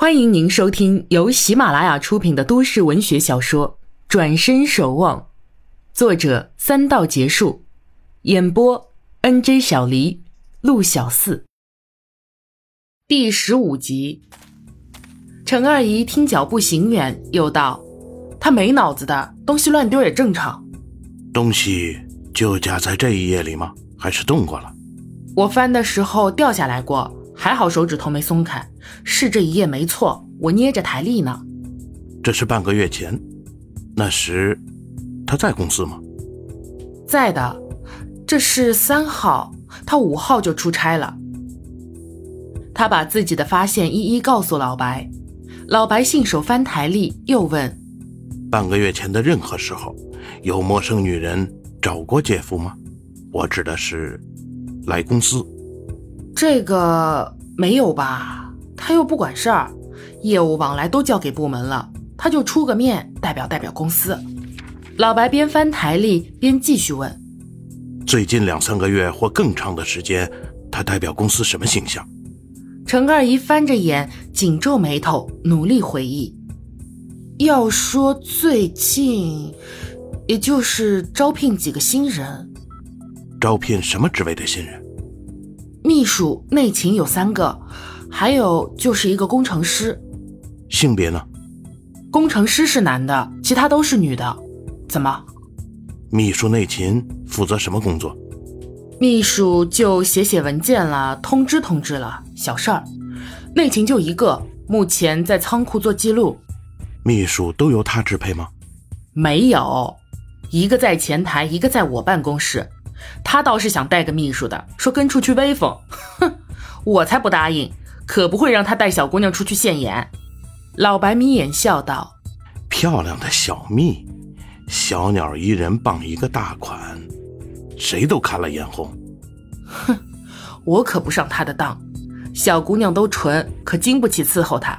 欢迎您收听由喜马拉雅出品的都市文学小说《转身守望》，作者三道结束，演播 N J 小黎、陆小四。第十五集，陈二姨听脚步行远，又道：“他没脑子的东西乱丢也正常。东西就夹在这一页里吗？还是动过了？我翻的时候掉下来过。”还好手指头没松开，是这一页没错。我捏着台历呢。这是半个月前，那时他在公司吗？在的。这是三号，他五号就出差了。他把自己的发现一一告诉老白，老白信手翻台历，又问：半个月前的任何时候，有陌生女人找过姐夫吗？我指的是来公司。这个没有吧？他又不管事儿，业务往来都交给部门了，他就出个面，代表代表公司。老白边翻台历边继续问：最近两三个月或更长的时间，他代表公司什么形象？程二姨翻着眼，紧皱眉头，努力回忆。要说最近，也就是招聘几个新人。招聘什么职位的新人？秘书、内勤有三个，还有就是一个工程师。性别呢？工程师是男的，其他都是女的。怎么？秘书、内勤负责什么工作？秘书就写写文件了，通知通知了，小事儿。内勤就一个，目前在仓库做记录。秘书都由他支配吗？没有，一个在前台，一个在我办公室。他倒是想带个秘书的，说跟出去威风。哼，我才不答应，可不会让他带小姑娘出去现眼。老白眯眼笑道：“漂亮的小蜜，小鸟依人傍一个大款，谁都看了眼红。”哼，我可不上他的当。小姑娘都纯，可经不起伺候他。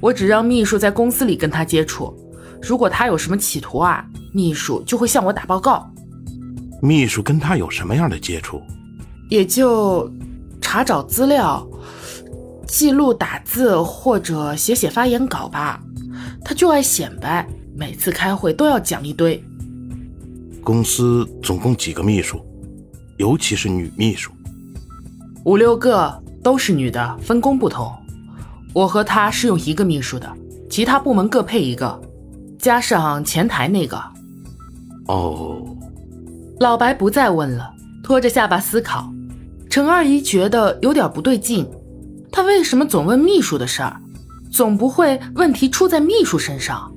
我只让秘书在公司里跟他接触，如果他有什么企图啊，秘书就会向我打报告。秘书跟他有什么样的接触？也就查找资料、记录打字或者写写发言稿吧。他就爱显摆，每次开会都要讲一堆。公司总共几个秘书？尤其是女秘书？五六个，都是女的，分工不同。我和他是用一个秘书的，其他部门各配一个，加上前台那个。哦。老白不再问了，拖着下巴思考。陈二姨觉得有点不对劲，他为什么总问秘书的事儿？总不会问题出在秘书身上？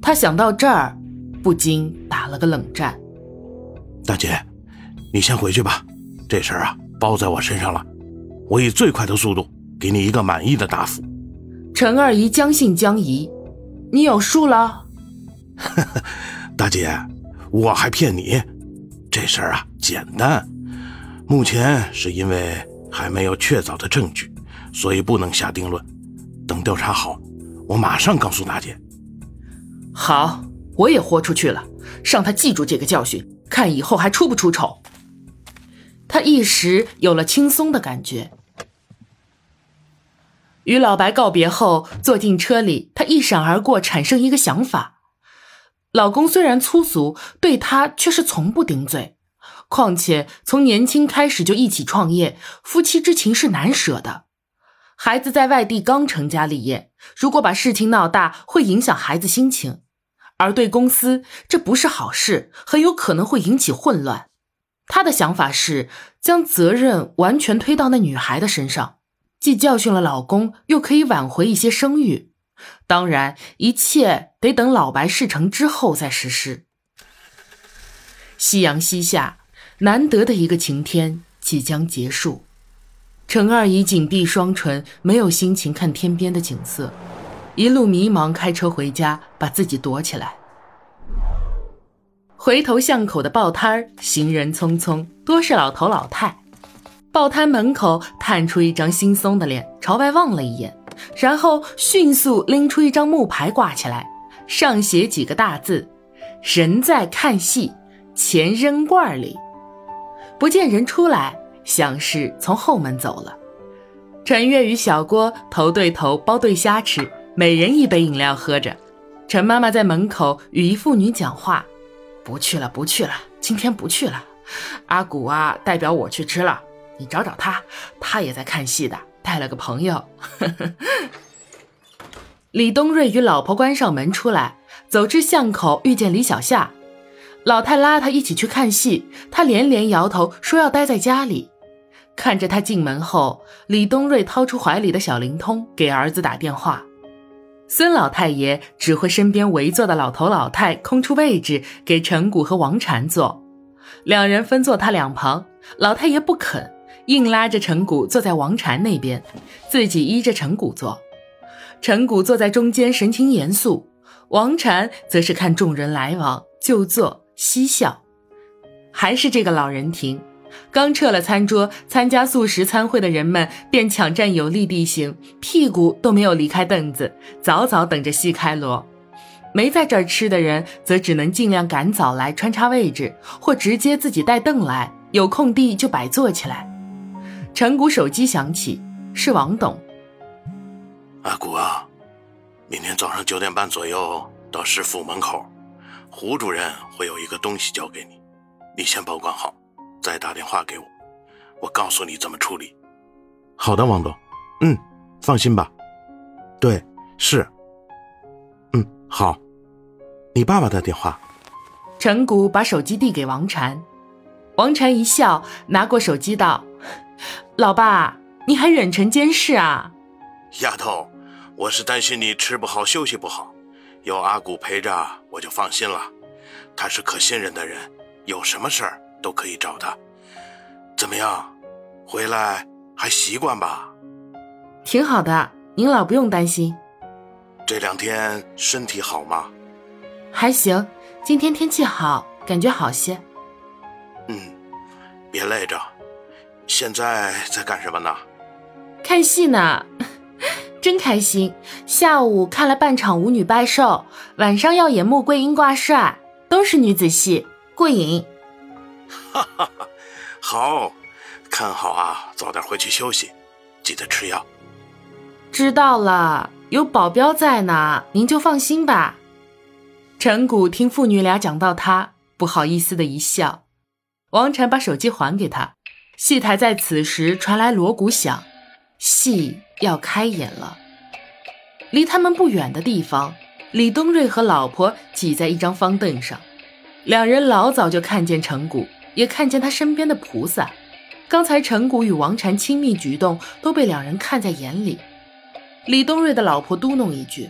他想到这儿，不禁打了个冷战。大姐，你先回去吧，这事儿啊包在我身上了，我以最快的速度给你一个满意的答复。陈二姨将信将疑：“你有数了？” 大姐，我还骗你？这事儿啊，简单。目前是因为还没有确凿的证据，所以不能下定论。等调查好，我马上告诉大姐。好，我也豁出去了，让他记住这个教训，看以后还出不出丑。他一时有了轻松的感觉。与老白告别后，坐进车里，他一闪而过，产生一个想法。老公虽然粗俗，对她却是从不顶嘴。况且从年轻开始就一起创业，夫妻之情是难舍的。孩子在外地刚成家立业，如果把事情闹大，会影响孩子心情；而对公司，这不是好事，很有可能会引起混乱。他的想法是将责任完全推到那女孩的身上，既教训了老公，又可以挽回一些声誉。当然，一切得等老白事成之后再实施。夕阳西下，难得的一个晴天即将结束。陈二姨紧闭双唇，没有心情看天边的景色，一路迷茫，开车回家，把自己躲起来。回头巷口的报摊，行人匆匆，多是老头老太。报摊门口探出一张惺忪的脸，朝外望了一眼。然后迅速拎出一张木牌挂起来，上写几个大字：“人在看戏，钱扔罐里。”不见人出来，像是从后门走了。陈月与小郭头对头包对虾吃，每人一杯饮料喝着。陈妈妈在门口与一妇女讲话：“不去了，不去了，今天不去了。阿古啊，代表我去吃了。你找找他，他也在看戏的，带了个朋友。”李东瑞与老婆关上门出来，走至巷口，遇见李小夏。老太拉他一起去看戏，他连连摇头说要待在家里。看着他进门后，李东瑞掏出怀里的小灵通给儿子打电话。孙老太爷指挥身边围坐的老头老太空出位置给陈谷和王禅坐，两人分坐他两旁。老太爷不肯，硬拉着陈谷坐在王禅那边，自己依着陈谷坐。陈谷坐在中间，神情严肃；王禅则是看众人来往，就坐嬉笑。还是这个老人亭。刚撤了餐桌，参加素食餐会的人们便抢占有利地形，屁股都没有离开凳子，早早等着戏开锣。没在这儿吃的人，则只能尽量赶早来穿插位置，或直接自己带凳来，有空地就摆坐起来。陈谷手机响起，是王董。阿古啊，明天早上九点半左右到市府门口，胡主任会有一个东西交给你，你先保管好。再打电话给我，我告诉你怎么处理。好的，王总。嗯，放心吧。对，是。嗯，好。你爸爸的电话。陈谷把手机递给王禅，王禅一笑，拿过手机道：“ 老爸，你还远程监视啊？”丫头，我是担心你吃不好休息不好，有阿古陪着我就放心了。他是可信任的人，有什么事儿。都可以找他，怎么样？回来还习惯吧？挺好的，您老不用担心。这两天身体好吗？还行，今天天气好，感觉好些。嗯，别累着。现在在干什么呢？看戏呢，真开心。下午看了半场舞女拜寿，晚上要演穆桂英挂帅，都是女子戏，过瘾。哈哈哈，好，看好啊，早点回去休息，记得吃药。知道了，有保镖在呢，您就放心吧。陈谷听父女俩讲到他，不好意思的一笑。王禅把手机还给他。戏台在此时传来锣鼓响，戏要开演了。离他们不远的地方，李东瑞和老婆挤在一张方凳上，两人老早就看见陈谷。也看见他身边的菩萨，刚才陈谷与王禅亲密举动都被两人看在眼里。李东瑞的老婆嘟哝一句：“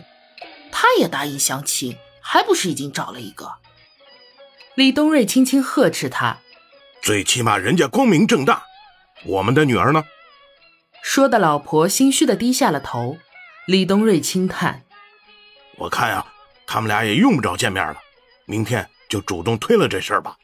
他也答应相亲，还不是已经找了一个？”李东瑞轻轻呵斥他：“最起码人家光明正大，我们的女儿呢？”说的老婆心虚的低下了头。李东瑞轻叹：“我看呀，他们俩也用不着见面了，明天就主动推了这事儿吧。”